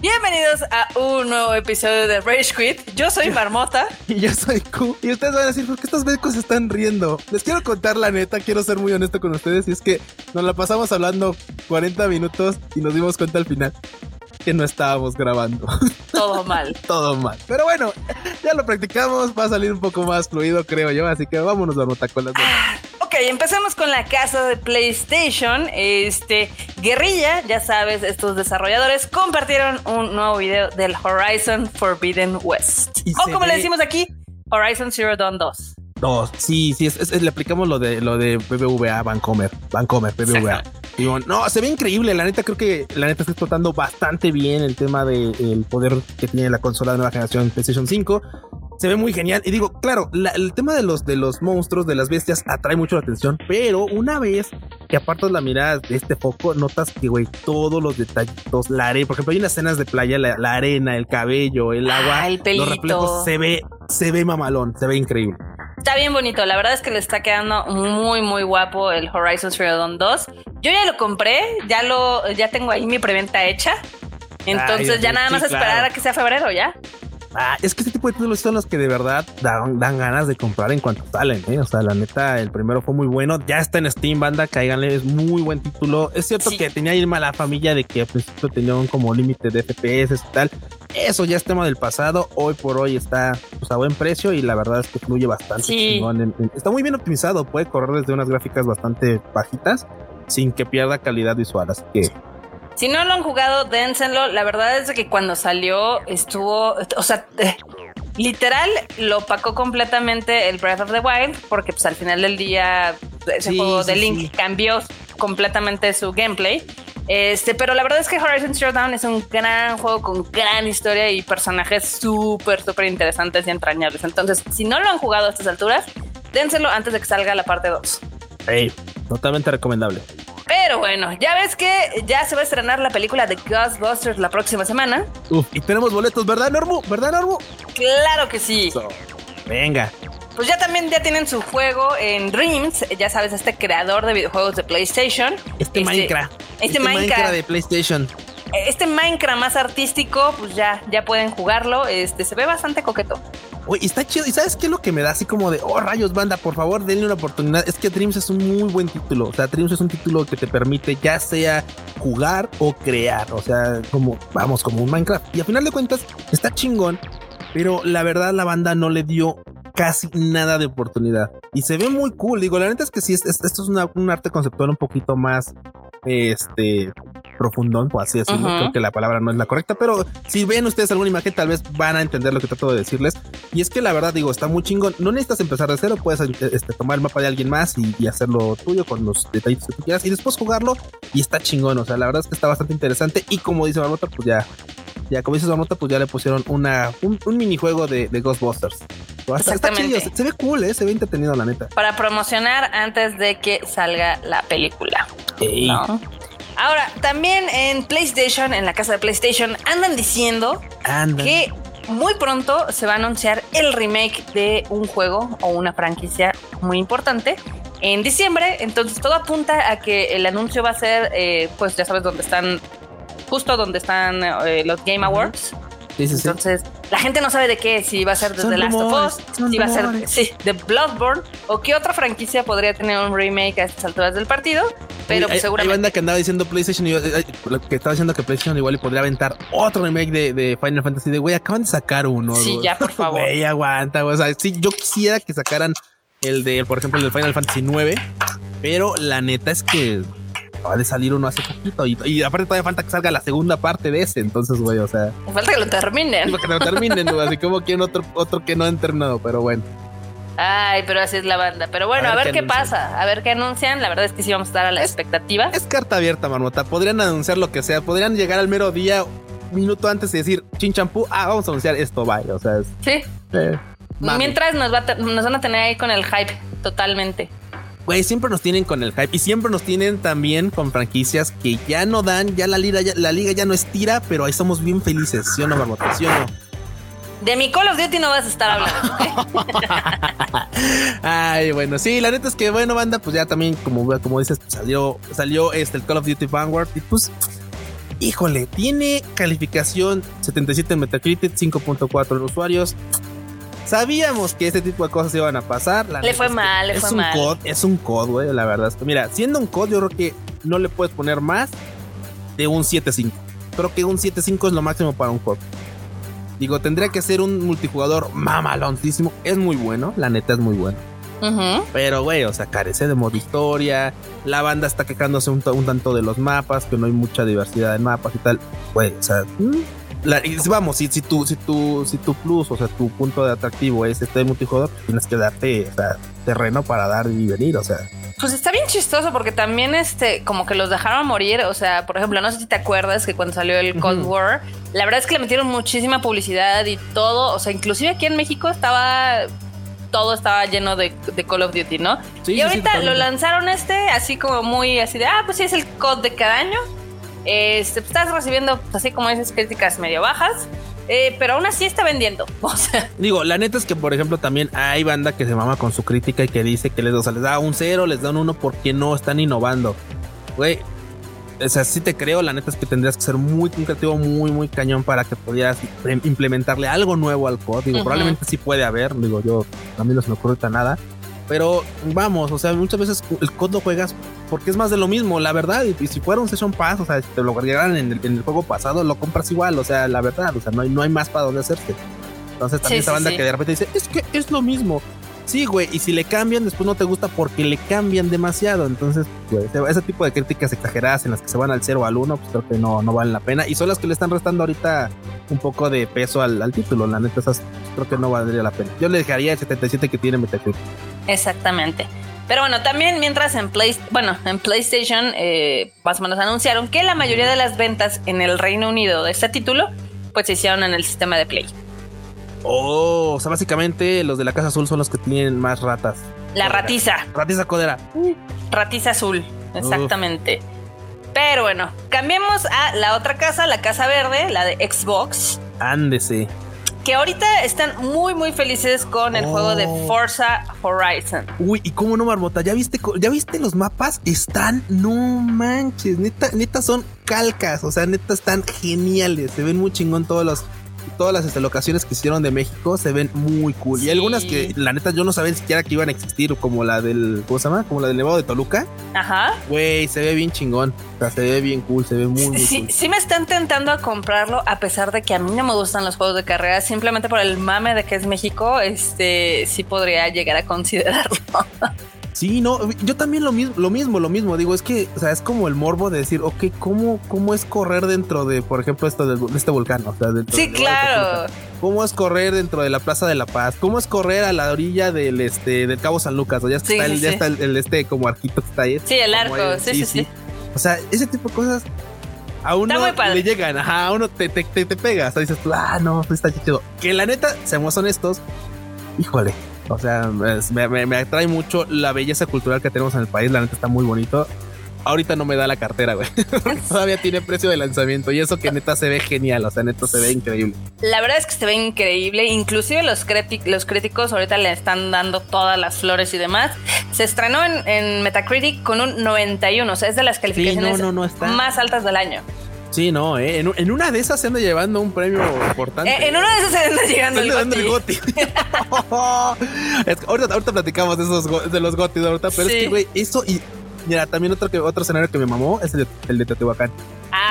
Bienvenidos a un nuevo episodio de Rage Quit. Yo soy Marmota. Y yo soy Q. Y ustedes van a decir, ¿por qué estos becos están riendo? Les quiero contar la neta, quiero ser muy honesto con ustedes. Y es que nos la pasamos hablando 40 minutos y nos dimos cuenta al final que no estábamos grabando. Todo mal. Todo mal. Pero bueno, ya lo practicamos, va a salir un poco más fluido, creo yo. Así que vámonos, Marmota, con las ah, Ok, empezamos con la casa de PlayStation. Este, Guerrilla, ya sabes, estos desarrolladores compartieron un nuevo video del Horizon Forbidden West. o como le decimos aquí, Horizon Zero Dawn 2. Dos. Sí, sí, le aplicamos lo de lo de BBVA Vancomer. Vancomer, BBVA. no, se ve increíble. La neta, creo que la neta está explotando bastante bien el tema del poder que tiene la consola de nueva generación PlayStation 5 se ve muy genial. Y digo, claro, el tema de los, de los monstruos, de las bestias, atrae mucho la atención. Pero una vez que apartas la mirada de este foco, notas que, güey, todos los detallitos, la arena, por ejemplo, hay unas escenas de playa, la, arena, el cabello, el agua, los reflejos, se ve, se ve mamalón, se ve increíble. Está bien bonito, la verdad es que le está quedando muy, muy guapo el Horizon Zero Dawn 2. Yo ya lo compré, ya lo, ya tengo ahí mi preventa hecha. Entonces ya nada más esperar a que sea febrero, ¿ya? Ah, es que este tipo de títulos son los que de verdad dan, ganas de comprar en cuanto salen. ¿eh? O sea, la neta, el primero fue muy bueno. Ya está en Steam, banda, cáiganle, es muy buen título. Es cierto que tenía ir mala familia de que al principio tenían como límite de FPS y tal. Eso ya es tema del pasado. Hoy por hoy está pues, a buen precio y la verdad es que fluye bastante. está muy bien optimizado. Puede correr desde unas gráficas bastante bajitas sin que pierda calidad visual. Así que si no lo han jugado, dénsenlo. La verdad es que cuando salió estuvo, o sea, eh, literal lo opacó completamente el Breath of the Wild, porque pues al final del día ese juego de Link cambió completamente su gameplay. Este, pero la verdad es que Horizon Zero Dawn es un gran juego con gran historia y personajes súper, súper interesantes y entrañables. Entonces, si no lo han jugado a estas alturas, dénselo antes de que salga la parte 2. Hey, totalmente recomendable. Pero bueno, ya ves que ya se va a estrenar la película de Ghostbusters la próxima semana. Uf, y tenemos boletos, ¿verdad, Normu? ¿Verdad, Normu? Claro que sí. venga. Pues ya también ya tienen su juego en Dreams, ya sabes, este creador de videojuegos de PlayStation. Este, este Minecraft. Este, este Minecraft de PlayStation. Este Minecraft más artístico, pues ya, ya pueden jugarlo. Este se ve bastante coqueto. Oye, está chido. ¿Y sabes qué es lo que me da así como de, oh rayos, banda, por favor, denle una oportunidad? Es que Dreams es un muy buen título. O sea, Dreams es un título que te permite ya sea jugar o crear. O sea, como, vamos, como un Minecraft. Y a final de cuentas, está chingón. Pero la verdad, la banda no le dio casi nada de oportunidad. Y se ve muy cool. Digo, la neta es que sí, esto es un arte conceptual un poquito más este profundón, por así decirlo. Creo que la palabra no es la correcta, pero si ven ustedes alguna imagen, tal vez van a entender lo que trato de decirles. Y es que la verdad, digo, está muy chingón. No necesitas empezar de cero, puedes este, tomar el mapa de alguien más y, hacerlo tuyo con los detalles que tú quieras y después jugarlo. Y está chingón. O sea, la verdad es que está bastante interesante. Y como dice Marmota, pues ya, ya como dice Marmota, pues ya le pusieron una, un, minijuego de, Ghostbusters. Está, chido, se, ve cool, ¿eh? se ve entretenido, la neta. Para promocionar antes de que salga la película. Ahora, también en PlayStation, en la casa de PlayStation, andan diciendo que muy pronto se va a anunciar el remake de un juego o una franquicia muy importante en diciembre. Entonces todo apunta a que el anuncio va a ser, eh, pues ya sabes dónde están, justo donde están eh, los Game Awards. Entonces, la gente no sabe de qué, si va a ser de The Last of Us, si va a ser sí, de Bloodborne o qué otra franquicia podría tener un remake a estas alturas del partido. Pero pues, seguramente. Hay banda que andaba diciendo PlayStation, y, que estaba diciendo que PlayStation igual y podría aventar otro remake de, Final Fantasy. De güey, acaban de sacar uno. Sí, ya, por favor. Güey, aguanta. O sea, sí, yo quisiera que sacaran el de, por ejemplo, el de Final Fantasy 9, pero la neta es que acaba de salir uno hace poquito y, aparte todavía falta que salga la segunda parte de ese. Entonces, güey, o sea, falta que lo terminen. Que lo terminen, así como quieren otro, otro que no han terminado, pero bueno. Ay, pero así es la banda. Pero bueno, a ver, qué, pasa, a ver qué anuncian. La verdad es que sí vamos a estar a la expectativa. Es carta abierta, Marmota. Podrían anunciar lo que sea. Podrían llegar al mero día, minuto antes y decir, chin champú, ah, vamos a anunciar esto, vaya. O sea, es, sí. Eh, Mientras nos, va nos van a tener ahí con el hype totalmente. Güey, siempre nos tienen con el hype y siempre nos tienen también con franquicias que ya no dan, ya la liga ya, la liga ya no estira, pero ahí estamos bien felices, ¿sí o no, Marmota? ¿Sí o no? De mi Call of Duty no vas a estar hablando. Ay, bueno, sí, la neta es que, bueno, banda, pues ya también, como, como dices, pues salió, salió este, el Call of Duty Vanguard y pues híjole, tiene calificación 77 en Metacritic, 5.4 en usuarios. Sabíamos que este tipo de cosas iban a pasar. le fue mal, le fue un mal. es un COD, güey, la verdad. Mira, siendo un COD, yo creo que no le puedes poner más de un 7.5. Creo que un 7.5 es lo máximo para un COD. Digo, tendría que ser un multijugador mamaloncísimo. Es muy bueno, la neta es muy bueno. Pero, güey, o sea, carece de modo historia. La banda está quejándose un, tanto de los mapas, que no hay mucha diversidad en mapas y tal. Güey, o sea, mm, vamos, si, si, tu, si, tu, si tu plus, o sea, tu punto de atractivo es este multijugador, tienes que darte o sea, terreno para dar y venir, o sea. Pues está bien chistoso porque también este, como que los dejaron morir. O sea, por ejemplo, no sé si te acuerdas que cuando salió el Cold War, la verdad es que le metieron muchísima publicidad y todo. O sea, inclusive aquí en México estaba todo estaba lleno de, Call of Duty, ¿no? y ahorita lo lanzaron este, así como muy así de, ah, pues sí, es el COD de cada año. Este, pues, estás recibiendo, pues, así como esas críticas medio bajas. Eh, pero aún así está vendiendo. O sea. Digo, la neta es que, por ejemplo, también hay banda que se mama con su crítica y que dice que les, les da un cero, les dan un uno porque no están innovando. Güey, o sea, sí te creo, la neta es que tendrías que ser muy creativo, muy, muy cañón para que pudieras implementarle algo nuevo al código. Probablemente sí puede haber, digo yo, a mí no se me ocurre nada. Pero vamos, o sea, muchas veces el COD lo juegas porque es más de lo mismo, la verdad. Y, si fuera un Session Pass, o sea, si te lo agregaran en el, juego pasado, lo compras igual, o sea, la verdad, o sea, no hay, no hay más para dónde hacerte. Entonces también esa banda que de repente dice, es que es lo mismo. Sí, güey, y si le cambian, después no te gusta porque le cambian demasiado. Entonces, ese tipo de críticas exageradas en las que se van al 0 o al 1, pues creo que no, no valen la pena. Y son las que le están restando ahorita un poco de peso al, título. La neta, esas creo que no valdría la pena. Yo le dejaría el 77 que tiene Metacritic. Exactamente. Pero bueno, también mientras en, Play, bueno, en PlayStation eh, más o menos anunciaron que la mayoría de las ventas en el Reino Unido de este título pues se hicieron en el sistema de Play. Oh, o sea, básicamente los de la Casa Azul son los que tienen más ratas. La ratiza. Ratiza codera. Ratiza azul, exactamente. Pero bueno, cambiemos a la otra casa, la casa verde, la de Xbox. Ándese. Que ahorita están muy, muy felices con el juego de oh. Forza Horizon. Uy, y cómo no, Marmota, ¿ya viste, ya viste los mapas? Están, no manches, neta, neta son calcas, o sea, neta están geniales, se ven muy chingón todos los todas las locaciones que hicieron de México se ven muy cool. Y algunas que la neta yo no sabía siquiera que iban a existir, como la del, ¿cómo se llama? Como la del Nevado de Toluca. Ajá. Güey, se ve bien chingón. O sea, se ve bien cool, se ve muy, muy sí, cool. Sí me están tentando a comprarlo, a pesar de que a mí no me gustan los juegos de carrera, simplemente por el mame de que es México, este sí podría llegar a considerarlo. Sí, no, yo también lo mismo, lo mismo, lo mismo. Digo, es que, o sea, es como el morbo de decir, ok, ¿cómo, cómo es correr dentro de, por ejemplo, esto de, este volcán? O sea, sí, claro. ¿Cómo es correr dentro de la Plaza de la Paz? ¿Cómo es correr a la orilla del este del Cabo San Lucas? O ya está, el, ya está el, este como arquito que está ahí. Sí, el arco, sí, sí, sí, O sea, ese tipo de cosas a uno le llegan, ajá, a uno te, te, te, te pega. O sea, dices, ah, no, pues está chido. Que la neta, seamos honestos, híjole, o sea, me, atrae mucho la belleza cultural que tenemos en el país. La neta está muy bonito. Ahorita no me da la cartera, güey. Todavía tiene precio de lanzamiento y eso que neta se ve genial. O sea, neta se ve increíble. La verdad es que se ve increíble. Inclusive los, los críticos ahorita le están dando todas las flores y demás. Se estrenó en, Metacritic con un 91. O sea, es de las calificaciones más altas del año. Sí, no, eh. en, una de esas se anda llevando un premio importante. Eh, en una de esas se anda llegando el goti. ahorita, ahorita, platicamos de esos de los gotis ahorita, pero es que, güey, eso y mira, también otro que otro escenario que me mamó es el de, el de Teotihuacán.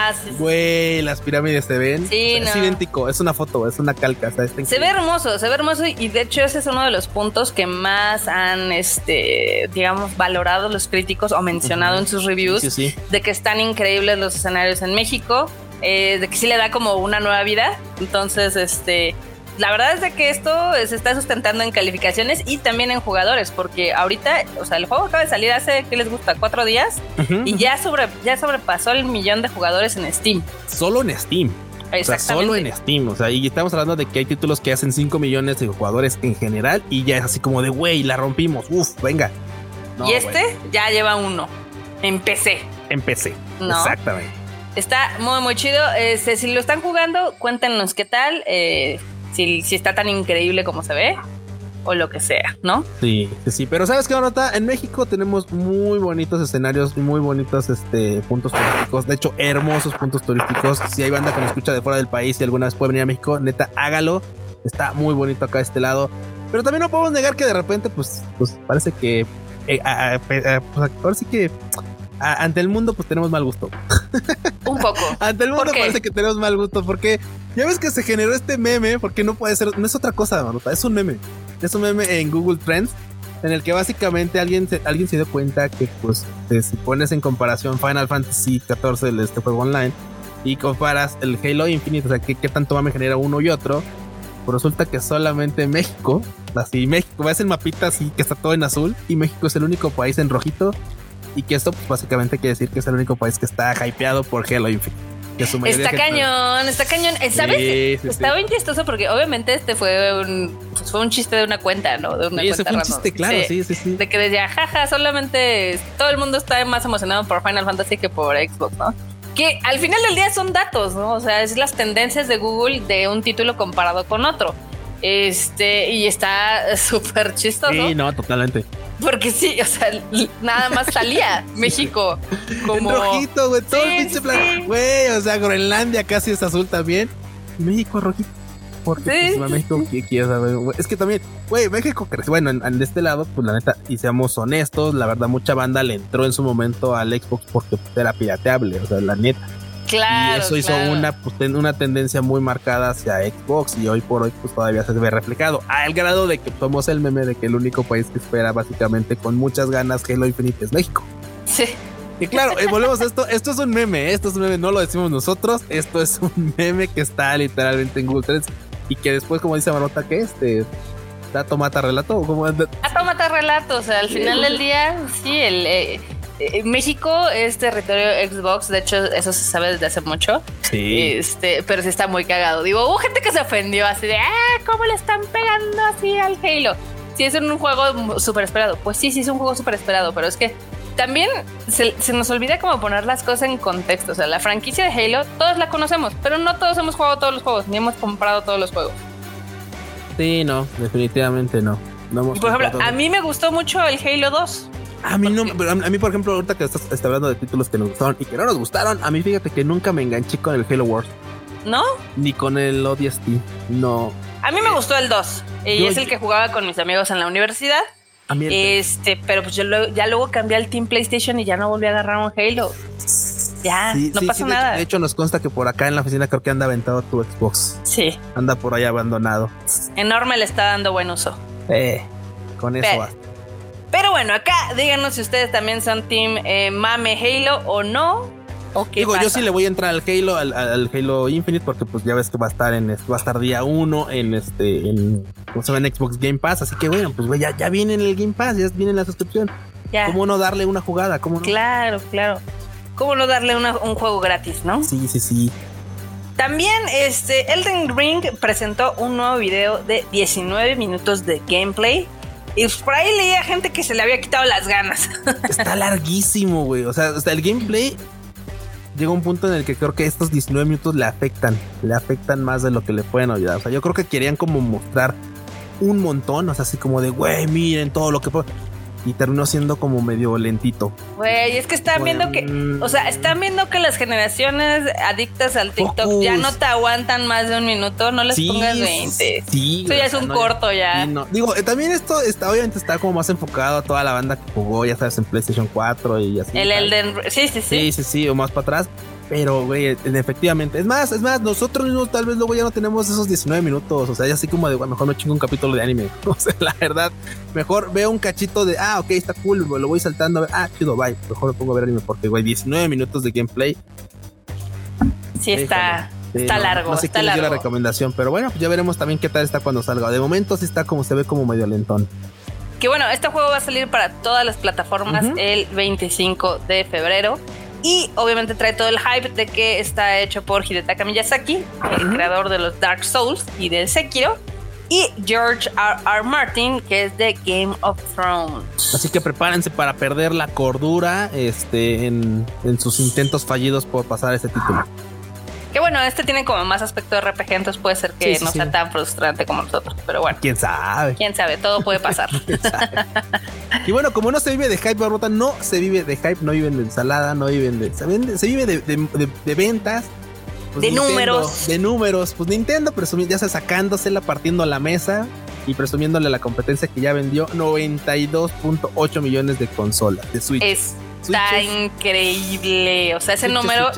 Ah, sí. Güey, las pirámides se ven. Sí, Es idéntico, es una foto, es una calca. se ve hermoso, se ve hermoso y de hecho ese es uno de los puntos que más han, este, digamos, valorado los críticos o mencionado en sus reviews de que están increíbles los escenarios en México, eh, de que sí le da como una nueva vida. Entonces, este, la verdad es de que esto se está sustentando en calificaciones y también en jugadores, porque ahorita, o sea, el juego acaba de salir hace, ¿qué les gusta? Cuatro días y ya, sobre, ya sobrepasó el millón de jugadores en Steam. Solo en Steam. O sea, solo en Steam. O sea, y estamos hablando de que hay títulos que hacen 5 millones de jugadores en general y ya es así como de, güey, la rompimos. Uf, venga. y este ya lleva uno. En PC. En PC. Exactamente. Está muy, muy chido. Este, si lo están jugando, cuéntenos qué tal. Eh, si, si está tan increíble como se ve o lo que sea, ¿no? Sí, sí, sí. Pero ¿sabes qué, nota? En México tenemos muy bonitos escenarios, muy bonitos este, puntos turísticos. De hecho, hermosos puntos turísticos. Si hay banda que nos escucha de fuera del país y alguna vez puede venir a México, neta, hágalo. Está muy bonito acá este lado. Pero también no podemos negar que de repente, pues, pues parece que. Eh, pues, ahora sí que ante el mundo, pues tenemos mal gusto. Un poco. ante el mundo parece que tenemos mal gusto porque ya ves que se generó este meme, porque no puede ser, no es otra cosa, Marota, es un meme. Es un meme en Google Trends en el que básicamente alguien se, alguien se dio cuenta que, pues, si pones en comparación Final Fantasy XIV, este juego online, y comparas el Halo Infinite, o sea, qué, qué tanto mame genera uno y otro, pues resulta que solamente México, así México, ves el mapita así que está todo en azul, y México es el único país en rojito y que esto pues, básicamente quiere decir que es el único país que está hypeado por Halo Infinite. Está cañón, está cañón. Eh, ¿Sabes? está bien chistoso porque obviamente este fue un, pues, fue un chiste de una cuenta, ¿no? De una cuenta fue un chiste, claro, sí, sí, sí. De que decía, jaja, solamente todo el mundo está más emocionado por Final Fantasy que por Xbox, ¿no? Que al final del día son datos, ¿no? O sea, es las tendencias de Google de un título comparado con otro. Este, y está súper chistoso. Sí, no, totalmente. Porque sí, o sea, nada más salía México como. En rojito, güey, todo el pinche plan. Güey, o sea, Groenlandia casi es azul también. México rojito. Porque pues, México, ¿qué quieres saber? Es que también, güey, México creció. Bueno, en, en, este lado, pues la neta, y seamos honestos, la verdad, mucha banda le entró en su momento al Xbox porque era pirateable, o sea, la neta. Claro. Y eso hizo una, pues, una tendencia muy marcada hacia Xbox y hoy por hoy pues todavía se ve reflejado. Al grado de que somos el meme de que el único país que espera básicamente con muchas ganas Halo Infinite es México. Sí. Y claro, eh, volvemos a esto. Esto es un meme, esto es un meme, no lo decimos nosotros. Esto es un meme que está literalmente en Google Trends y que después, como dice Marota, que este dato mata relato como dato mata relato. O sea, al final del día, sí, el. Eh, eh, México es territorio Xbox, de hecho eso se sabe desde hace mucho. Sí. Este, pero sí está muy cagado. Digo, hubo gente que se ofendió así de, ah, ¿cómo le están pegando así al Halo? Si es un juego súper esperado. Pues sí, sí es un juego súper esperado, pero es que también se, nos olvida como poner las cosas en contexto. O sea, la franquicia de Halo, todos la conocemos, pero no todos hemos jugado todos los juegos, ni hemos comprado todos los juegos. Sí, no, definitivamente no. por ejemplo, a mí me gustó mucho el Halo 2. A mí no, a mí por ejemplo, ahorita que estás, hablando de títulos que nos gustaron y que no nos gustaron, a mí fíjate que nunca me enganché con el Halo Wars. ¿No? Ni con el ODST, no. A mí me gustó el 2 y es el que jugaba con mis amigos en la universidad. A mí este, pero pues yo ya luego cambié al Team PlayStation y ya no volví a agarrar un Halo. Ya, no pasa nada. De hecho, nos consta que por acá en la oficina creo que anda aventado tu Xbox. Sí. Anda por ahí abandonado. Enorme le está dando buen uso. Eh, con eso basta. Pero bueno, acá díganos si ustedes también son Team eh, Mame Halo o no. ¿O Digo, yo sí le voy a entrar al Halo, al, Halo Infinite, porque pues ya ves que va a estar en va a estar día uno en este, en, en Xbox Game Pass, así que bueno, pues ya, ya viene en el Game Pass, ya viene en la suscripción. ¿Cómo no darle una jugada? ¿Cómo no? Claro, claro. ¿Cómo no darle un juego gratis, no? Sí, sí, sí. También este Elden Ring presentó un nuevo video de 19 minutos de gameplay y por ahí leía gente que se le había quitado las ganas. Está larguísimo, güey. O sea, hasta el gameplay llega un punto en el que creo que estos 19 minutos le afectan. Le afectan más de lo que le pueden ayudar. O sea, yo creo que querían como mostrar un montón. O sea, así como de, güey, miren todo lo que y terminó siendo como medio lentito. Güey, es que están viendo que, o sea, están viendo que las generaciones adictas al TikTok ya no te aguantan más de un minuto, no les pongas 20. Sí, Eso ya es un corto ya. Digo, eh, también esto está, obviamente está como más enfocado a toda la banda que jugó, ya sabes, en PlayStation 4 y así. El Elden, sí, sí, sí. Sí, sí, sí, o más para atrás. Pero, güey, efectivamente. Es más, es más, nosotros mismos tal vez luego ya no tenemos esos 19 minutos. O sea, ya así como de, bueno, mejor me chingo un capítulo de anime. O sea, la verdad, mejor veo un cachito de, ah, ok, está cool, lo voy saltando. A ver, ah, chido, bye. Mejor me pongo a ver anime porque, güey, 19 minutos de gameplay. Sí, está. está largo. No sé está la recomendación, pero bueno, pues ya veremos también qué tal está cuando salga. De momento sí está como se ve como medio lentón. Que bueno, este juego va a salir para todas las plataformas el 25 de febrero. Y obviamente trae todo el hype de que está hecho por Hidetaka Miyazaki, el creador de los Dark Souls y de Sekiro. Y George R. R. Martin, que es de Game of Thrones. Así que prepárense para perder la cordura este, en, sus intentos fallidos por pasar este título. Que bueno, este tiene como más aspecto de RPG, entonces puede ser que no sea tan frustrante como nosotros. Pero bueno. Quién sabe. Quién sabe, todo puede pasar. y bueno, como no se vive de hype, Barbota, no se vive de hype, no viven de ensalada, no viven de. Se, vive de, ventas. Pues de números. De números. Pues Nintendo presumiendo, ya está sacándosela, partiendo a la mesa y presumiéndole a la competencia que ya vendió 92.8 millones de consolas de Switch. Está increíble. O sea, ese número.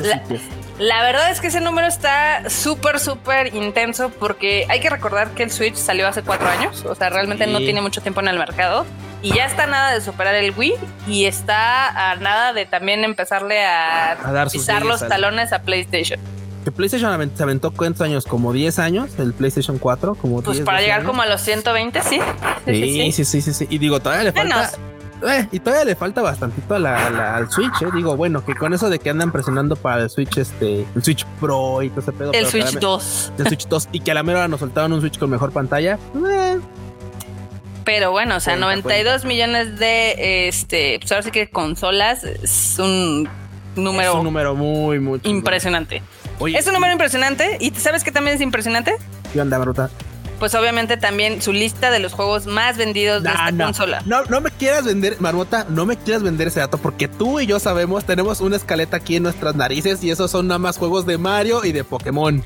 La verdad es que ese número está súper, súper intenso porque hay que recordar que el Switch salió hace cuatro años, o sea, realmente no tiene mucho tiempo en el mercado y ya está nada de superar el Wii y está a nada de también empezarle a, pisar los talones a PlayStation. Que PlayStation se aventó cuántos años, como 10 años, el PlayStation 4, como Pues para llegar como a los 120, sí. Sí, sí, sí, sí, sí. Y digo, todavía le falta eh, y todavía le falta bastantito al Switch, eh. Digo, bueno, que con eso de que andan presionando para el Switch, este, el Switch Pro y todo ese pedo. El Switch 2. El Switch 2. Y que a la mera nos soltaron un Switch con mejor pantalla. Eh. Pero bueno, o sea, 92 millones de este, pues ahora sí que consolas es un número. Es un número muy, muy impresionante. es un número impresionante. ¿Y sabes qué también es impresionante? ¿Qué onda, Maruta? Pues obviamente también su lista de los juegos más vendidos de esta consola. No, no me quieras vender, Marmota, no me quieras vender ese dato porque tú y yo sabemos, tenemos una escaleta aquí en nuestras narices y esos son nada más juegos de Mario y de Pokémon.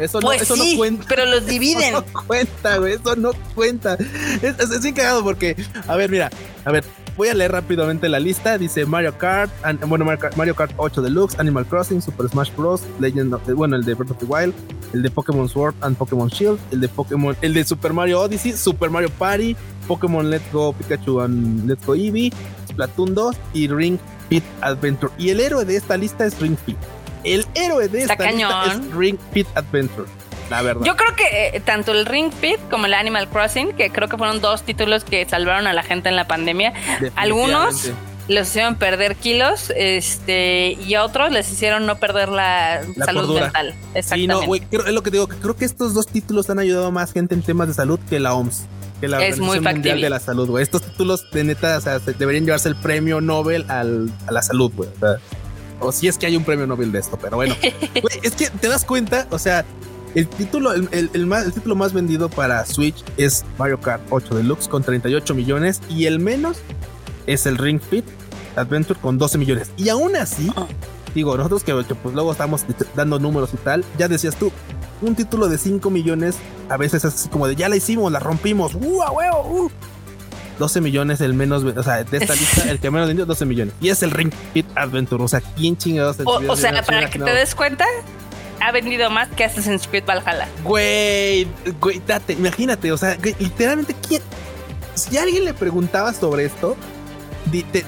Eso no, pues eso no cuenta. Pero los dividen. Eso no cuenta, güey. Eso no cuenta. Es, es, es porque, a ver, mira, a ver, voy a leer rápidamente la lista. Dice Mario Kart, bueno, Mario Kart 8 Deluxe, Animal Crossing, Super Smash Bros, Legend of the, bueno, el de Breath of the Wild, el de Pokémon Sword and Pokémon Shield, el de Pokémon, el de Super Mario Odyssey, Super Mario Party, Pokémon Let's Go Pikachu and Let's Go Eevee, Splatoon 2 y Ring Fit Adventure. Y el héroe de esta lista es Ring Fit. El héroe de esta lista es Ring Fit Adventure. La verdad. Yo creo que eh, tanto el Ring Fit como el Animal Crossing, que creo que fueron dos títulos que salvaron a la gente en la pandemia, algunos los hicieron perder kilos este y a otros les hicieron no perder la, salud mental. Exactamente. Sí, no, es lo que digo, que creo que estos dos títulos han ayudado a más gente en temas de salud que la OMS. Que la es muy Mundial de la Salud, güey. Estos títulos de neta, o sea, deberían llevarse el premio Nobel a la salud, güey. O, si es que hay un premio Nobel de esto, pero bueno. es que te das cuenta, o sea, el título, el, más, el título más vendido para Switch es Mario Kart 8 Deluxe con 38 millones y el menos es el Ring Fit Adventure con 12 millones. Y aún así, ah. digo, nosotros que, pues luego estamos dando números y tal, ya decías tú, un título de 5 millones a veces es así como de ya la hicimos, la rompimos, ¡uh, a huevo! 12 uh". millones el menos, o sea, de esta lista, el que menos vendió 12 millones. Y es el Ring Fit Adventure. O sea, ¿quién chingados? O, o sea, para que te des cuenta, ha vendido más que Assassin's Creed Valhalla. Güey, güey, date, imagínate, o sea, literalmente, ¿quién? Si alguien le preguntaba sobre esto,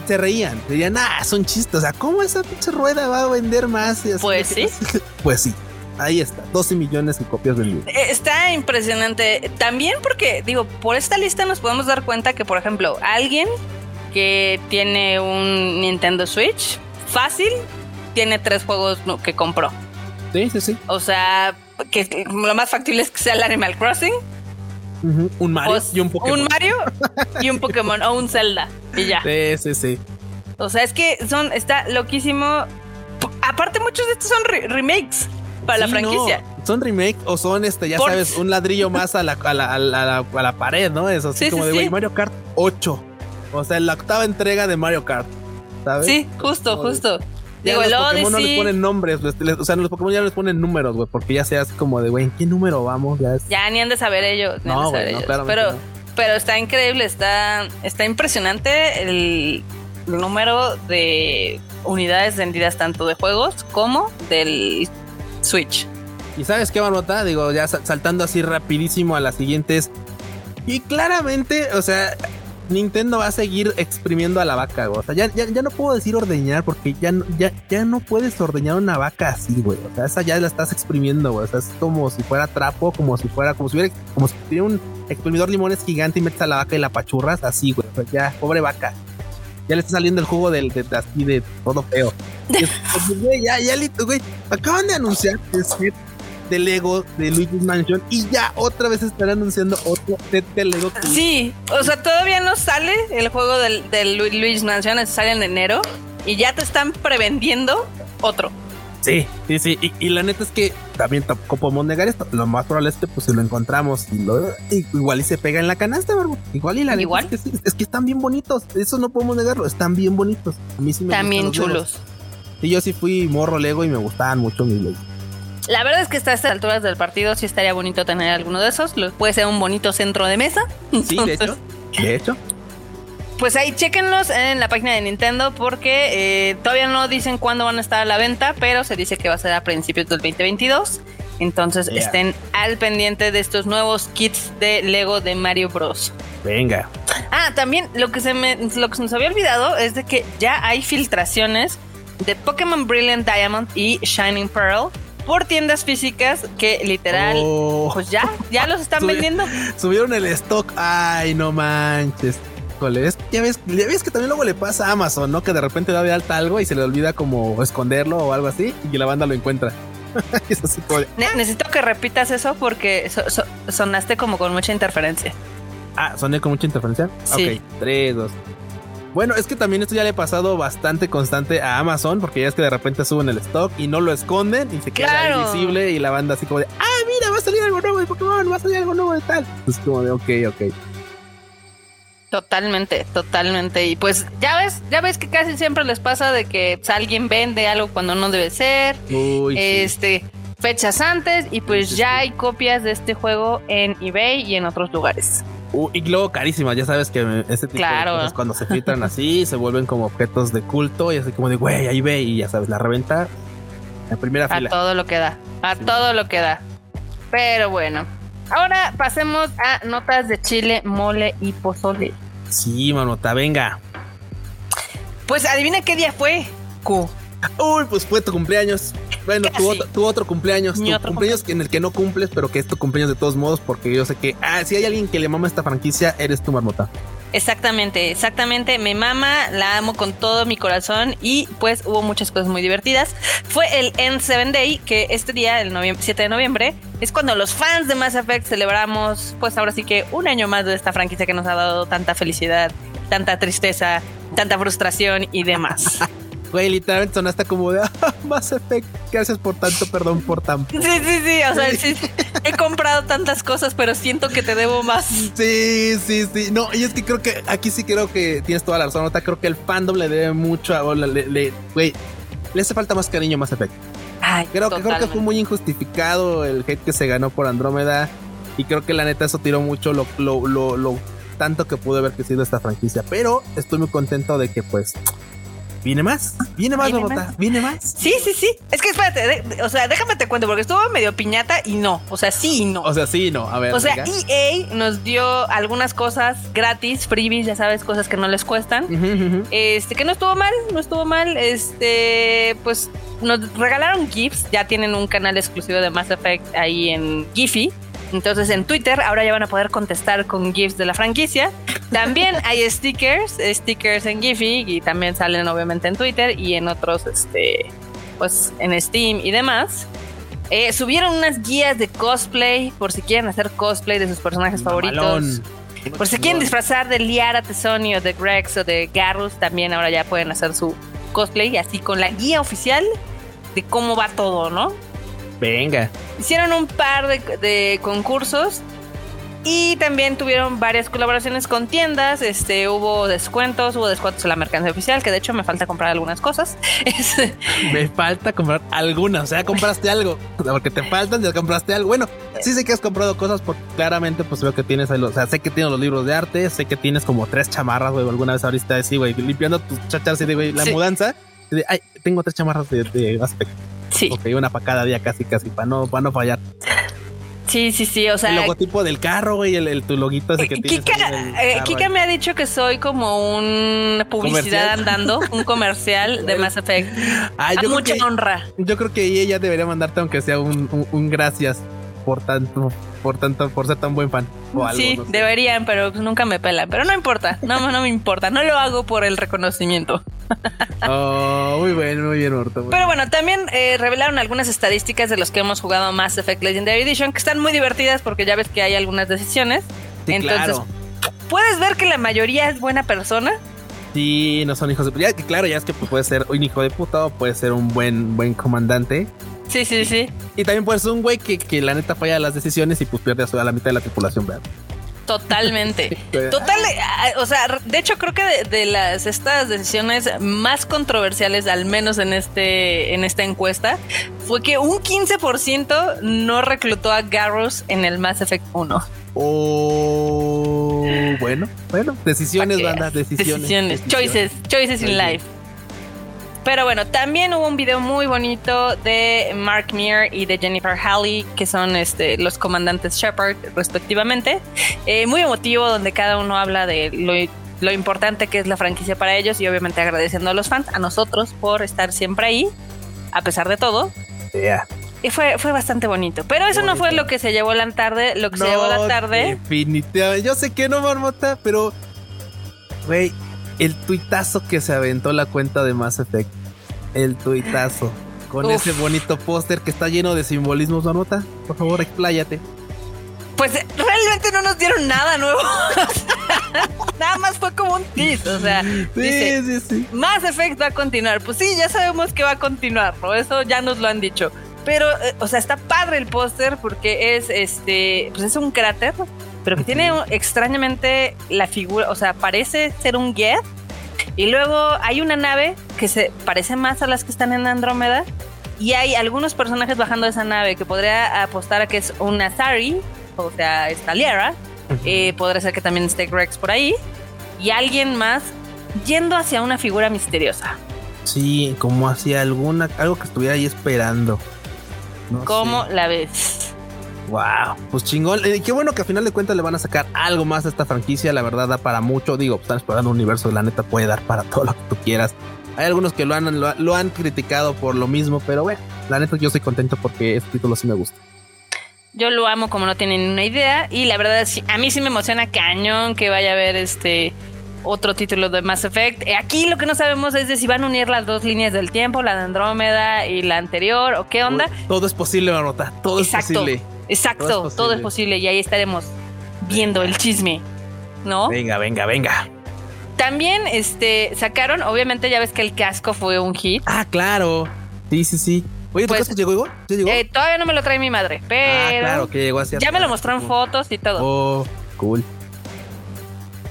te, reían, dirían, ah, son chistes, o sea, ¿cómo esa pinche rueda va a vender más? pues sí. Pues sí. Ahí está, 12 millones de copias vendidas. Eh, está impresionante. También porque, digo, por esta lista nos podemos dar cuenta que, por ejemplo, alguien que tiene un Nintendo Switch, fácil, tiene tres juegos que compró. Sí, sí, sí. O sea, que lo más factible es que sea el Animal Crossing. Un Mario y un Pokémon. Un Mario y un Pokémon o un Zelda y ya. Sí, sí, sí. O sea, es que son, está loquísimo. Aparte, muchos de estos son remakes para la franquicia. son remakes o son, este, ya sabes, un ladrillo más a la, a la, a la, a la pared, ¿no? Eso así como de, güey, Mario Kart 8. O sea, la octava entrega de Mario Kart. ¿Sabes? Sí, justo, justo. Digo, los Pokémon no les ponen nombres, o sea, los Pokémon ya les ponen números, güey, porque ya sea así como de, güey, ¿en qué número vamos? Ya, ya ni han de saber ellos. No, no, pero, pero está increíble, está, está impresionante el número de unidades vendidas tanto de juegos como del Switch. ¿Y sabes qué, Marmota? Digo, ya saltando así rapidísimo a las siguientes. Y claramente, o sea, Nintendo va a seguir exprimiendo a la vaca, güey. O sea, ya, ya, no puedo decir ordeñar porque ya, ya, ya no puedes ordeñar una vaca así, güey. O sea, esa ya la estás exprimiendo, güey. O sea, es como si fuera trapo, como si fuera, como si hubiera, como si tuviera un exprimidor limones gigante y metes a la vaca y la pachurras así, güey. O sea, ya, pobre vaca. Ya le está saliendo el jugo del, de, así de todo feo. Pues, ya, ya, güey. Acaban de anunciar que de Lego de Luigi's Mansion y ya otra vez están anunciando otro set de Lego. Sí, o sea, todavía no sale el juego del, del Luigi's Mansion, sale en enero y ya te están prevendiendo otro. Sí, sí, sí. Y, la neta es que también tampoco podemos negar esto. Lo más probable es que pues si lo encontramos y lo, igual y se pega en la canasta. Igual y la ¿Igual? Es, que, es que están bien bonitos. Eso no podemos negarlo. Están bien bonitos. A mí sí me También chulos. Y yo sí fui morro Lego y me gustaban mucho mis Legos. La verdad es que a estas alturas del partido sí estaría bonito tener alguno de esos. Puede ser un bonito centro de mesa. Sí, de hecho. De hecho pues ahí chequenlos en la página de Nintendo porque eh, todavía no dicen cuándo van a estar a la venta, pero se dice que va a ser a principios del 2022. Entonces estén al pendiente de estos nuevos kits de Lego de Mario Bros. Venga. Ah, también lo que se me lo que se nos había olvidado es de que ya hay filtraciones de Pokémon Brilliant Diamond y Shining Pearl por tiendas físicas que literal, oh. pues ya, ya los están vendiendo. Subieron el stock. Ay, no manches ya ves, ya ves que también luego le pasa a Amazon, ¿no? Que de repente da de alta algo y se le olvida como esconderlo o algo así y la banda lo encuentra. necesito que repitas eso porque sonaste como con mucha interferencia. Ah, soné con mucha interferencia. Sí. Ok, 3, 2. Bueno, es que también esto ya le ha pasado bastante constante a Amazon, porque ya es que de repente suben el stock y no lo esconden y se queda invisible y la banda así como de, ah, mira, va a salir algo nuevo de Pokémon, va a salir algo nuevo de tal. Es como de, ok, ok. Totalmente, totalmente. Y pues ya ves, ya ves que casi siempre les pasa de que alguien vende algo cuando no debe ser. este, fechas antes y pues ya hay copias de este juego en eBay y en otros lugares. y luego carísimas, ya sabes que este tipo de cosas cuando se filtran así se vuelven como objetos de culto y así como de güey, ahí ve y ya sabes, la reventa en primera fila. A todo lo que da, a todo lo que da. Pero bueno, Ahora pasemos a notas de chile, mole y pozole. Sí, manota, venga. Pues adivina qué día fue. Q. Uy, pues fue tu cumpleaños. Bueno, tu otro, cumpleaños. tu cumpleaños en el que no cumples, pero que es tu cumpleaños de todos modos, porque yo sé que, ah, si hay alguien que le mama esta franquicia, eres tu marmota. Exactamente, exactamente. Me mama, la amo con todo mi corazón y pues hubo muchas cosas muy divertidas. Fue el N7 Day, que este día, el 7 de noviembre, es cuando los fans de Mass Effect celebramos, pues ahora sí que un año más de esta franquicia que nos ha dado tanta felicidad, tanta tristeza, tanta frustración y demás. Güey, literalmente sonaste como de ah, Mass Effect. Gracias por tanto, perdón por tanto. Sí, sí, sí. O sea, sí, he comprado tantas cosas, pero siento que te debo más. Sí, sí, sí. No, y es que creo que aquí sí creo que tienes toda la razón. Creo que el fandom le debe mucho a. Le, güey, le hace falta más cariño a Mass Effect. Ay, creo, que, creo que fue muy injustificado el hate que se ganó por Andrómeda. Y creo que la neta eso tiró mucho lo, lo, lo, lo tanto que pudo haber crecido esta franquicia. Pero estoy muy contento de que pues ¿Viene más? ¿Viene más, ¿Viene más? ¿Viene más? Sí, sí, sí. Es que espérate, o sea, déjame te cuento, porque estuvo medio piñata y no. O sea, sí y no. O sea, sí y no. A ver. O sea, EA nos dio algunas cosas gratis, freebies, ya sabes, cosas que no les cuestan. Este, que no estuvo mal, no estuvo mal. Este, pues nos regalaron GIFs. Ya tienen un canal exclusivo de Mass Effect ahí en Giphy. Entonces en Twitter ahora ya van a poder contestar con GIFs de la franquicia. También hay stickers, stickers en Giphy y también salen obviamente en Twitter y en otros, este, pues en Steam y demás. Eh, subieron unas guías de cosplay por si quieren hacer cosplay de sus personajes favoritos. Por si quieren disfrazar de Liara Tesonio, de Grex o de Garrus, también ahora ya pueden hacer su cosplay así con la guía oficial de cómo va todo, ¿no? Venga. Hicieron un par de, concursos y también tuvieron varias colaboraciones con tiendas. Este, hubo descuentos, hubo descuentos en la mercancía oficial, que de hecho me falta comprar algunas cosas. me falta comprar algunas, o sea, compraste algo, porque te faltan, ya compraste algo. Bueno, sí sé que has comprado cosas porque claramente pues veo que tienes, o sea, sé que tienes los libros de arte, sé que tienes como tres chamarras, güey, alguna vez ahorita así, güey, limpiando tus chachas y de, la mudanza. ay, tengo tres chamarras de, de aspecto. Sí. Ok, una para cada día casi, casi, para no, para no fallar. Sí, sí, sí, o sea... El logotipo del carro, güey, el, tu loguito ese que Kika, eh, Kika me ha dicho que soy como un publicidad andando, un comercial de Mass Effect. Ay, a mucha honra. Yo creo que ella debería mandarte aunque sea un, un gracias por tanto por tanto, por ser tan buen fan. sí, deberían, pero nunca me pelan. Pero no importa, no, no me importa, no lo hago por el reconocimiento. oh, muy bien, muy bien, Orto. Pero bueno, también eh, revelaron algunas estadísticas de los que hemos jugado Mass Effect Legendary Edition, que están muy divertidas porque ya ves que hay algunas decisiones. Entonces, puedes ver que la mayoría es buena persona Sí, no son hijos de puta. claro, ya es que puede ser un hijo de puta o puede ser un buen, buen comandante. Sí, sí, sí. Y también puede ser un güey que, que la neta falla las decisiones y pues pierde a la mitad de la tripulación, ¿verdad? Totalmente. Total, eh, o sea, de hecho creo que de, las estas decisiones más controversiales, al menos en este en esta encuesta, fue que un 15% no reclutó a Garros en el Mass Effect 1. Oh, bueno, bueno, decisiones, banda, decisiones, decisiones. Choices, choices in life. Pero bueno, también hubo un video muy bonito de Mark Meir y de Jennifer Halley, que son este, los comandantes Shepard, respectivamente. Eh, muy emotivo, donde cada uno habla de lo, importante que es la franquicia para ellos y obviamente agradeciendo a los fans, a nosotros, por estar siempre ahí, a pesar de todo. Y fue, fue bastante bonito. Pero eso no fue lo que se llevó la tarde. Lo que se llevó la tarde. Definitivamente. Yo sé que no, Marmota, pero. Güey, el tuitazo que se aventó la cuenta de Mass Effect. El tuitazo. Con ese bonito póster que está lleno de simbolismos, nota. Por favor, expláyate. Pues realmente no nos dieron nada nuevo. nada más fue como un tease. O sea, sí, dice, sí, sí. Mass Effect va a continuar. Pues sí, ya sabemos que va a continuar, ¿no? Eso ya nos lo han dicho. Pero, eh, o sea, está padre el póster porque es este, pues es un cráter pero que tiene extrañamente la figura, o sea, parece ser un Geth. Y luego hay una nave que se parece más a las que están en Andrómeda. Y hay algunos personajes bajando de esa nave que podría apostar a que es una Sari, o sea, esta Liara. Eh, podría ser que también esté Grex por ahí. Y alguien más yendo hacia una figura misteriosa. Sí, como hacia alguna, algo que estuviera ahí esperando. ¿Cómo la ves? Wow, pues chingón. Eh, qué bueno que al final de cuentas le van a sacar algo más a esta franquicia. La verdad da para mucho. Digo, están explorando un universo la neta puede dar para todo lo que tú quieras. Hay algunos que lo han, lo, han criticado por lo mismo, pero bueno, la neta yo estoy contento porque este título sí me gusta. Yo lo amo como no tienen una idea y la verdad a mí sí me emociona cañón que vaya a haber este otro título de Mass Effect. Eh, aquí lo que no sabemos es de si van a unir las dos líneas del tiempo, la de Andrómeda y la anterior o qué onda. Todo es posible, Marota, todo es posible. Exacto, todo es, posible y ahí estaremos viendo el chisme, ¿no? Venga, venga, venga. También este sacaron, obviamente ya ves que el casco fue un hit. Ah, claro. Sí, sí, sí. Oye, ¿tu pues, casco llegó, llegó? Eh, todavía no me lo trae mi madre, ah, pero. Ah, claro, que llegó así. Ya me lo mostró en fotos y todo. Oh, cool.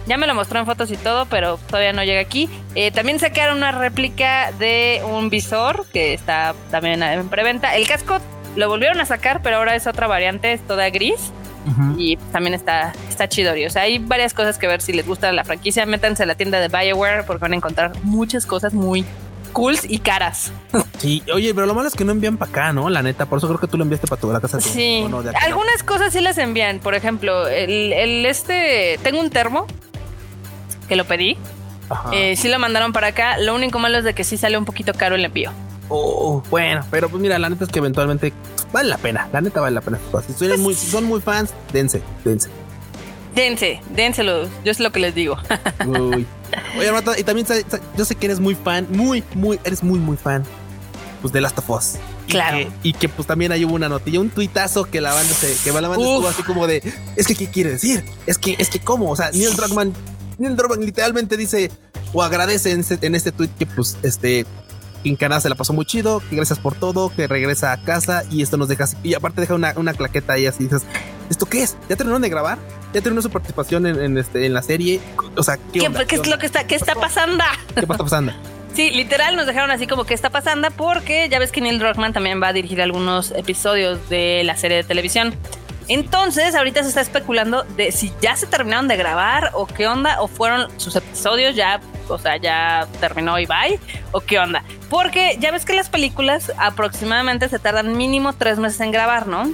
Ya me lo mostró en fotos y todo, pero todavía no llega aquí. Eh, también sacaron una réplica de un visor que está también en preventa. El casco lo volvieron a sacar, pero ahora es otra variante, es toda gris. Y también está, está chido. O sea, hay varias cosas que ver si les gusta la franquicia. Métanse a la tienda de Bioware porque van a encontrar muchas cosas muy cools y caras. Sí, oye, pero lo malo es que no envían para acá, ¿no? La neta, por eso creo que tú lo enviaste para tu la casa. Sí, algunas cosas sí las envían. Por ejemplo, el, el, este, tengo un termo que lo pedí. Eh, sí lo mandaron para acá. Lo único malo es de que sí sale un poquito caro el envío. Oh, bueno, pero pues mira, la neta es que eventualmente vale la pena. La neta vale la pena. Si son, muy, pues son muy fans, dense, dense. Dense, dénselo. Yo es lo que les digo. Uy. Oye, Marta, y también yo sé que eres muy fan, muy, muy, eres muy, muy fan. Pues de Last of Us. Claro. Y que, pues también hay una notilla, un tuitazo que la banda se, que la banda estuvo así como de, es que, ¿qué quiere decir? Es que, es que, ¿cómo? O sea, Neil Druckmann, Neil Druckmann literalmente dice, o agradece en este, en este tweet que, pues, este, en Canadá se la pasó muy chido, que gracias por todo, que regresa a casa y esto nos deja así. Y aparte deja una, una claqueta ahí así dices, ¿esto qué es? ¿Ya terminaron de grabar? ¿Ya terminó su participación en, este, en la serie? O sea, ¿qué, es lo que está, qué está pasando? ¿Qué está pasando? Sí, literal nos dejaron así como que está pasando porque ya ves que Neil Druckmann también va a dirigir algunos episodios de la serie de televisión. Entonces, ahorita se está especulando de si ya se terminaron de grabar o qué onda, o fueron sus episodios ya, o sea, ya terminó y bye, o qué onda. Porque ya ves que las películas aproximadamente se tardan mínimo tres meses en grabar, ¿no?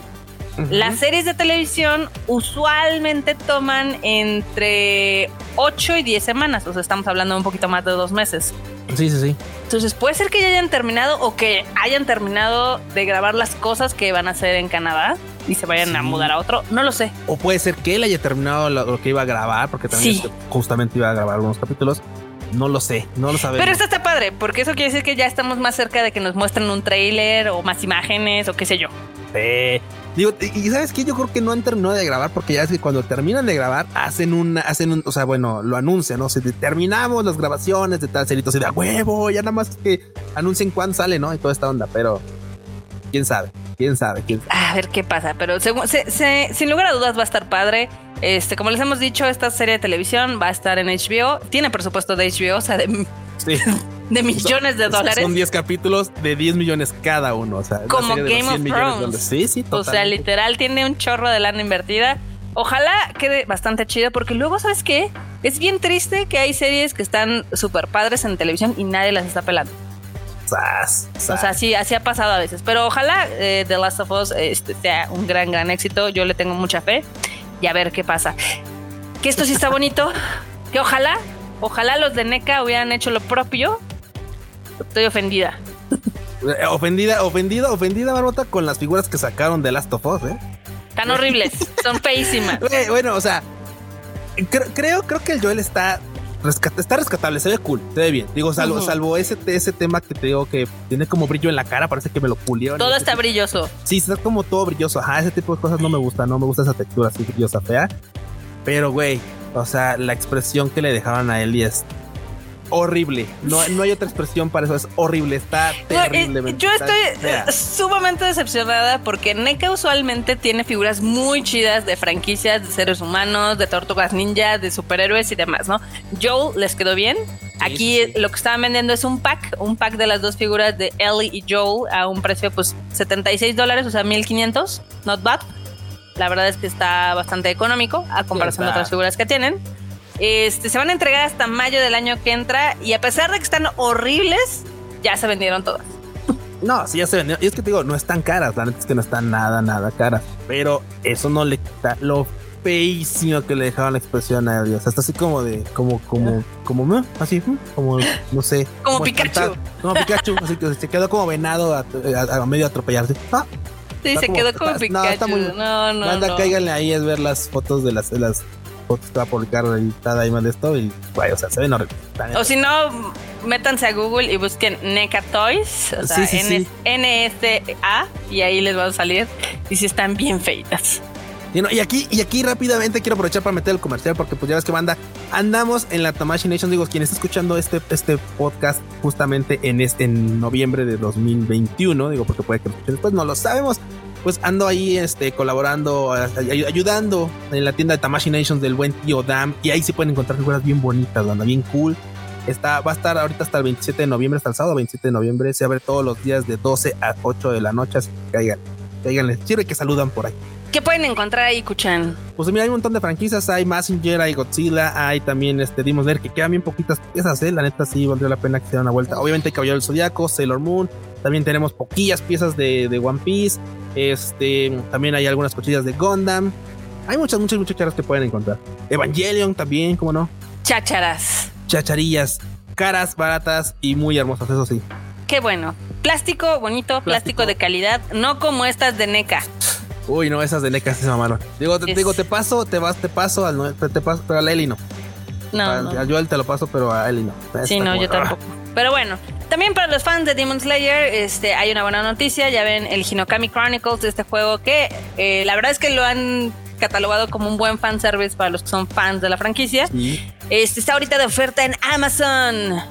Las series de televisión usualmente toman entre 8 y 10 semanas, o sea, estamos hablando de un poquito más de dos meses. Sí, sí, sí. Entonces puede ser que ya hayan terminado o que hayan terminado de grabar las cosas que van a hacer en Canadá y se vayan a mudar a otro. No lo sé. O puede ser que él haya terminado lo, que iba a grabar, porque también justamente iba a grabar algunos capítulos. No lo sé, no lo sabemos. Pero esto está padre, porque eso quiere decir que ya estamos más cerca de que nos muestren un trailer o más imágenes o qué sé yo. Sí. Digo, y sabes que yo creo que no han terminado de grabar porque ya es que cuando terminan de grabar hacen un, hacen un, o sea, bueno, lo anuncian, ¿no? Se terminamos las grabaciones de tal serito, se da huevo, ya nada más que anuncien cuándo sale, ¿no? Y toda esta onda, pero quién sabe, quién sabe, quién sabe. A ver qué pasa, pero sin lugar a dudas va a estar padre. Este, como les hemos dicho, esta serie de televisión va a estar en HBO, tiene presupuesto de HBO, o sea, de, de millones de dólares. Son 10 capítulos de 10 millones cada uno. O sea, como Game of Thrones. Sí, sí, O sea, literal tiene un chorro de lana invertida. Ojalá quede bastante chido porque luego, ¿sabes qué? Es bien triste que hay series que están súper padres en televisión y nadie las está pelando. O sea, sí, así ha pasado a veces. Pero ojalá eh, The Last of Us este, sea un gran, gran éxito. Yo le tengo mucha fe y a ver qué pasa. Que esto sí está bonito. Que ojalá, ojalá los de NECA hubieran hecho lo propio Estoy ofendida. Eh, ofendida, ofendida, ofendida, Barbota, con las figuras que sacaron de Last of Us, ¿eh? Tan horribles, son feísimas. Bueno, o sea, creo, creo, que el Joel está está rescatable, se ve cool, se ve bien. Digo, salvo, salvo ese, ese tema que te digo que tiene como brillo en la cara, parece que me lo pulieron. Todo está brilloso. Sí, está como todo brilloso. Ajá, ese tipo de cosas no me gusta, no me gusta esa textura así brillosa, fea. Pero, güey, o sea, la expresión que le dejaban a él y es horrible. No, no hay otra expresión para eso. Es horrible. Está terrible. yo estoy sumamente decepcionada porque NECA usualmente tiene figuras muy chidas de franquicias de seres humanos, de tortugas ninja, de superhéroes y demás, ¿no? Joel les quedó bien. Aquí lo que estaban vendiendo es un pack, un pack de las dos figuras de Ellie y Joel a un precio pues 76 dólares, o sea 1500, not bad. La verdad es que está bastante económico a comparación de otras figuras que tienen. Este, se van a entregar hasta mayo del año que entra y a pesar de que están horribles, ya se vendieron todas. No, sí, ya se vendieron. Y es que te digo, no están caras. La neta es que no están nada, nada caras. Pero eso no le quita lo feísimo que le dejaban la expresión a Dios. Hasta así como de, como, como, como, así, como, no sé. Como, Pikachu. como Pikachu. así que se quedó como venado a, medio atropellarse. Ah, sí, se quedó como, Pikachu. No, está muy, no, no. Manda, cáiganle ahí es ver las fotos de las, de las a publicar editada más de esto y, güey, o sea, se ven horribles. O si no, métanse a Google y busquen NECA Toys, o sea, N-S-A, y ahí les va a salir. Y si están bien feitas. Y, aquí, y aquí rápidamente quiero aprovechar para meter el comercial porque pues ya ves que banda, andamos en la Tamashi Nation, digo, quien está escuchando este, este podcast justamente en este en noviembre de 2021, digo, porque puede que después, no lo sabemos, pues ando ahí este, colaborando, ayudando en la tienda de Tamashi Nations del buen tío Dam. Y ahí se pueden encontrar figuras bien bonitas, banda, bien cool. Está, va a estar ahorita hasta el 27 de noviembre, hasta el sábado 27 de noviembre. Se abre todos los días de 12 a 8 de la noche. Así que caigan, caiganles. Sirve que saludan por ahí. ¿Qué pueden encontrar ahí, Kuchan? Pues mira, hay un montón de franquicias. Hay Massinger, hay Godzilla, hay también este Dimos ver que quedan bien poquitas piezas, ¿eh? La neta sí valdría la pena que se den una vuelta. Obviamente, Caballero del Zodiaco, Sailor Moon. También tenemos poquillas piezas de, de One Piece. Este, también hay algunas cochillas de Gundam. Hay muchas, muchas, muchas charas que pueden encontrar. Evangelion también, ¿cómo no? Chácharas. Chacharillas. Caras, baratas y muy hermosas, eso sí. Qué bueno. Plástico bonito, plástico, de calidad, no como estas de NECA. Uy, no, esas de NECA se mamaron. Digo, te, digo, te paso, te vas, te paso al te paso, pero a la Eli no. No, a, Joel te lo paso, pero a Eli no. sí, no, yo tampoco. Pero bueno, también para los fans de Demon Slayer, este, hay una buena noticia. Ya ven el Hinokami Chronicles de este juego que eh, la verdad es que lo han catalogado como un buen fanservice para los que son fans de la franquicia. Este está ahorita de oferta en Amazon.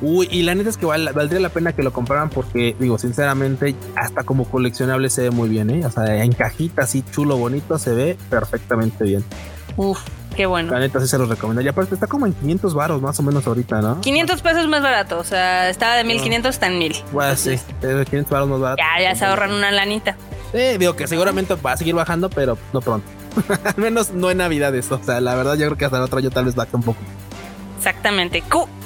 Uy, y la neta es que valdría la pena que lo compraran porque, digo, sinceramente, hasta como coleccionable se ve muy bien, ¿eh? O sea, en cajita así chulo, bonito, se ve perfectamente bien. Uf, Qué bueno. La neta sí se los recomiendo. Y aparte está como en 500 baros más o menos ahorita, ¿no? 500 pesos más barato. O sea, estaba de 1500 está en 1000. Bueno, sí, es de 500 baros más barato. Ya, ya se ahorran una lanita. Sí, digo que seguramente va a seguir bajando, pero no pronto. Al menos no en Navidad eso. O sea, la verdad yo creo que hasta el otro año tal vez baje un poco. Exactamente.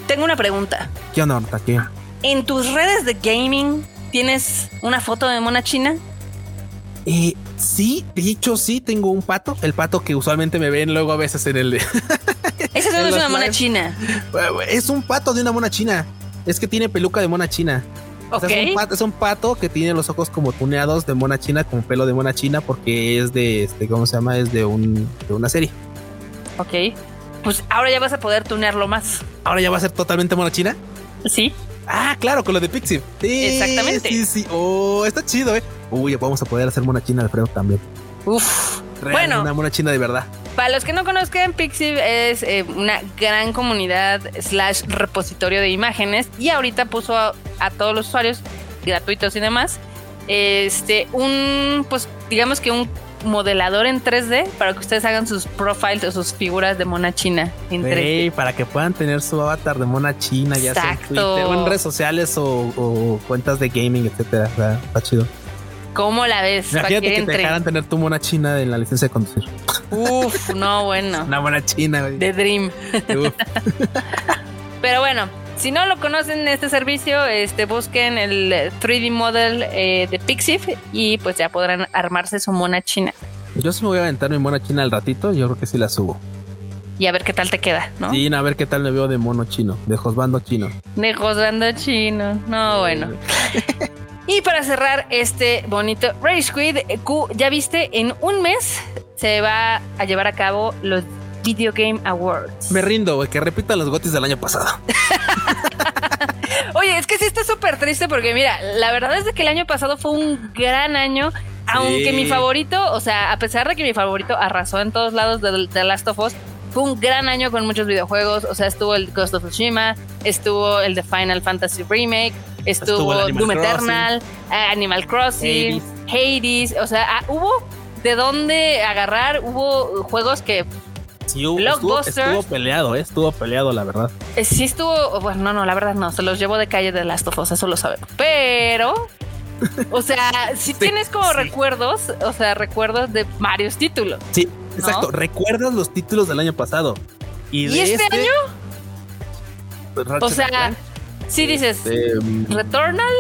tengo una pregunta. ¿Qué onda, ¿Qué? ¿En tus redes de gaming tienes una foto de mona china? Eh, sí, dicho sí, tengo un pato. El pato que usualmente me ven luego a veces en el. Esa no es una mona china. Es un pato de una mona china. Es que tiene peluca de mona china. es, un pato, que tiene los ojos como tuneados de mona china, como pelo de mona china, porque es de este, ¿cómo se llama? Es de un de una serie. Ok. Pues ahora ya vas a poder tunearlo más. ¿Ahora ya va a ser totalmente mona china? Sí. Ah, claro, con lo de Pixie. Sí, Exactamente. Sí, sí. Oh, está chido, eh. Uy, vamos a poder hacer mona china de Fredo también. Uf. bueno, una mona china de verdad. Para los que no conozcan, Pixiv es eh, una gran comunidad slash repositorio de imágenes y ahorita puso a, todos los usuarios gratuitos y demás este un pues digamos que un modelador en 3D para que ustedes hagan sus profiles o sus figuras de mona china en 3D. para que puedan tener su avatar de mona china, ya sea en Twitter o en redes sociales o, cuentas de gaming, etcétera. está chido. ¿Cómo la ves? Imagínate que, te dejaran tener tu mona china en la licencia de conducir. Uf, no, bueno. Una mona china, güey. De Dream. Pero bueno, si no lo conocen este servicio, este busquen el 3D model eh, de Pixif y pues ya podrán armarse su mona china. Yo sí me voy a aventar mi mona china al ratito, yo creo que sí la subo. Y a ver qué tal te queda, ¿no? Sí, a ver qué tal me veo de mono chino, de josbando chino. De josbando chino, no, bueno. Y para cerrar este bonito Rage Quit, Q, ya viste, en un mes se va a llevar a cabo los Video Game Awards. Me rindo, güey, que repita los gotis del año pasado. Oye, es que sí está súper triste porque mira, la verdad es que el año pasado fue un gran año. Aunque mi favorito, o sea, a pesar de que mi favorito arrasó en todos lados de The Last of Us, fue un gran año con muchos videojuegos. O sea, estuvo el Ghost of Tsushima, estuvo el The Final Fantasy Remake, estuvo, Doom Eternal, eh, Animal Crossing, Hades. O sea, ah, hubo de dónde agarrar. Hubo juegos que Sí, estuvo, peleado, ¿eh? estuvo peleado, la verdad. Eh, sí estuvo, bueno, no, no, la verdad no, se los llevo de calle de Last of Us, eso lo sabemos. Pero, o sea, si tienes como recuerdos, o sea, recuerdos de varios títulos. Sí, exacto, recuerdas los títulos del año pasado. ¿Y, este, este, año? o sea, si dices este, Returnal,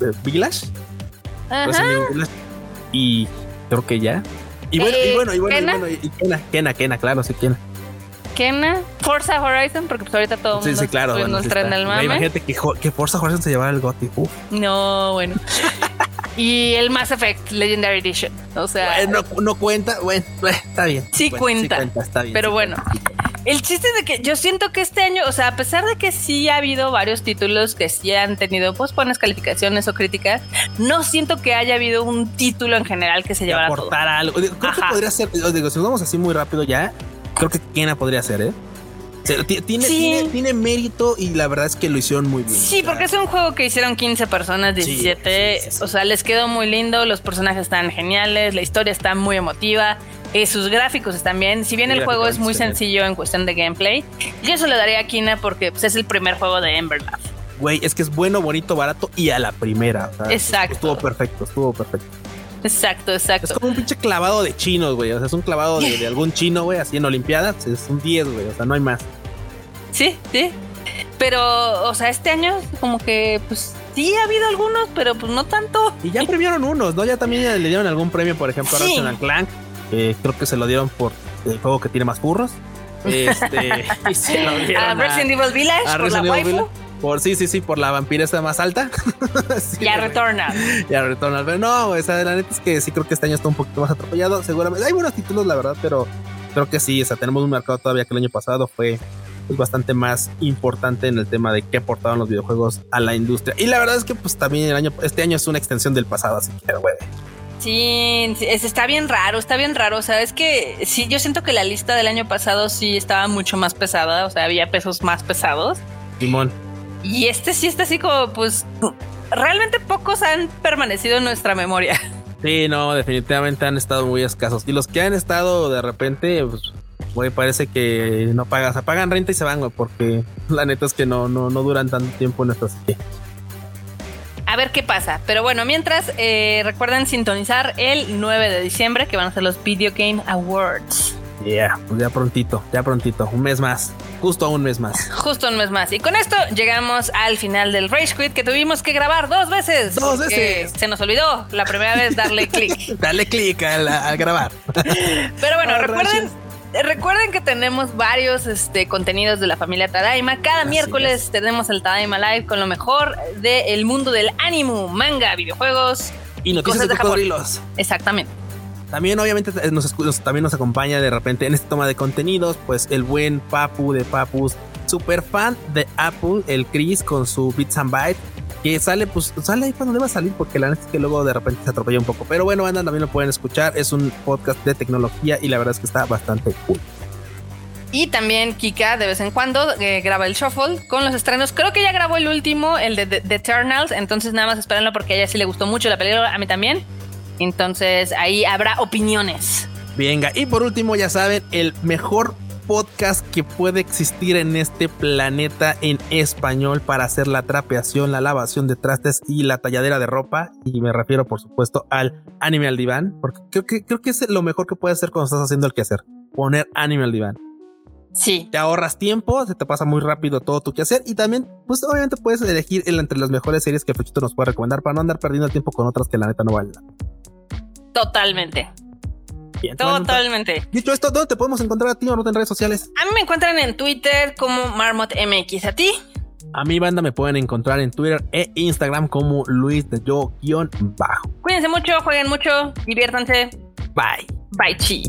eh, Village, y creo que ya. Y bueno, y bueno, y bueno, y bueno, y Kena, Kena, Kena, claro, sí, Kena. Kena, Forza Horizon, porque pues ahorita todo el mundo sí, sí, claro, bueno, mame. Imagínate que, que, Forza Horizon se llevara el GOTY. No, bueno. y el Mass Effect Legendary Edition. O sea, no, no cuenta, bueno, está bien. Sí, cuenta, sí cuenta, está bien. Pero bueno, el chiste es de que yo siento que este año, o sea, a pesar de que sí ha habido varios títulos que sí han tenido pues buenas calificaciones o críticas, no siento que haya habido un título en general que se llevara aportar algo. Creo que podría ser, digo, si nos vamos así muy rápido ya, creo que Kena podría ser, ¿eh? tiene, tiene, mérito y la verdad es que lo hicieron muy bien. Sí, porque es un juego que hicieron 15 personas, 17. o sea, les quedó muy lindo, los personajes están geniales, la historia está muy emotiva. Eh, sus gráficos están bien. Si bien el juego es muy sencillo en cuestión de gameplay, yo se lo daría a Kina porque pues, es el primer juego de Emberlife. Güey, es que es bueno, bonito, barato y a la primera. exacto. Estuvo perfecto, estuvo perfecto. Exacto, exacto. Es como un pinche clavado de chinos, güey. O sea, es un clavado de, algún chino, güey, así en Olimpiadas. Es un 10, güey. O sea, no hay más. Sí, sí. Pero, o sea, este año como que, pues, sí ha habido algunos, pero pues no tanto. Y ya premiaron unos, ¿no? Ya también le dieron algún premio, por ejemplo, a Ratchet Clank. Eh, creo que se lo dieron por el juego que tiene más burros. Este, y se lo dieron a, Resident Evil Village por la waifu. Por sí, sí, sí, por la vampiresa más alta. ya retorna. Ya retorna. Pero no, esa la neta es que sí creo que este año está un poquito más atropellado. Seguramente hay buenos títulos, la verdad, pero creo que sí. O sea, tenemos un mercado todavía que el año pasado fue pues, bastante más importante en el tema de qué aportaban los videojuegos a la industria. Y la verdad es que pues también el año, este año es una extensión del pasado, así que güey. Sí, está bien raro, está bien raro. O sea, es que sí, yo siento que la lista del año pasado sí estaba mucho más pesada. O sea, había pesos más pesados. Simón. Y este sí está así como, pues, realmente pocos han permanecido en nuestra memoria. Sí, no, definitivamente han estado muy escasos. Y los que han estado de repente, pues, güey, parece que no pagan, se pagan renta y se van, güey, porque la neta es que no, no, no duran tanto tiempo en nuestra sitio a ver qué pasa. Pero bueno, mientras eh, recuerden sintonizar el 9 de diciembre que van a ser los Video Game Awards. Yeah, pues ya prontito, ya prontito, un mes más, justo un mes más. Justo un mes más. Y con esto llegamos al final del Rage Quit que tuvimos que grabar dos veces. Dos veces. Se nos olvidó la primera vez darle clic. darle clic al, grabar. Pero bueno, recuerden recuerden que tenemos varios este, contenidos de la familia Tadaima. Cada miércoles tenemos el Tadaima Live con lo mejor del mundo del anime, manga, videojuegos y noticias de, cocodrilos. Exactamente. También obviamente nos, también nos acompaña de repente en esta toma de contenidos, pues el buen Papu de Papus super fan de Apple, el Chris con su Bits and Bytes que sale, pues sale ahí cuando deba salir, porque la neta es que luego de repente se atropella un poco. Pero bueno, andan, también lo pueden escuchar. Es un podcast de tecnología y la verdad es que está bastante cool. Y también Kika de vez en cuando eh, graba el shuffle con los estrenos. Creo que ya grabó el último, el de The Eternals. Entonces nada más espérenlo porque a ella sí le gustó mucho la película, a mí también. Entonces ahí habrá opiniones. Venga, y por último, ya saben, el mejor podcast que puede existir en este planeta en español para hacer la trapeación, la lavación de trastes y la talladera de ropa. Y me refiero, por supuesto, al anime al diván, porque creo que, creo que es lo mejor que puedes hacer cuando estás haciendo el quehacer. Poner anime al diván. Sí. Te ahorras tiempo, se te pasa muy rápido todo tu quehacer y también, pues obviamente puedes elegir entre las mejores series que Fuchito nos puede recomendar para no andar perdiendo tiempo con otras que la neta no valen. Totalmente. Totalmente. Dicho esto, ¿dónde te podemos encontrar a ti o no en redes sociales? A mí me encuentran en Twitter como MarmotMX. ¿A ti? A mi banda me pueden encontrar en Twitter e Instagram como Luis de Yo-Bajo. Cuídense mucho, jueguen mucho, diviértanse. Bye. Bye, chi.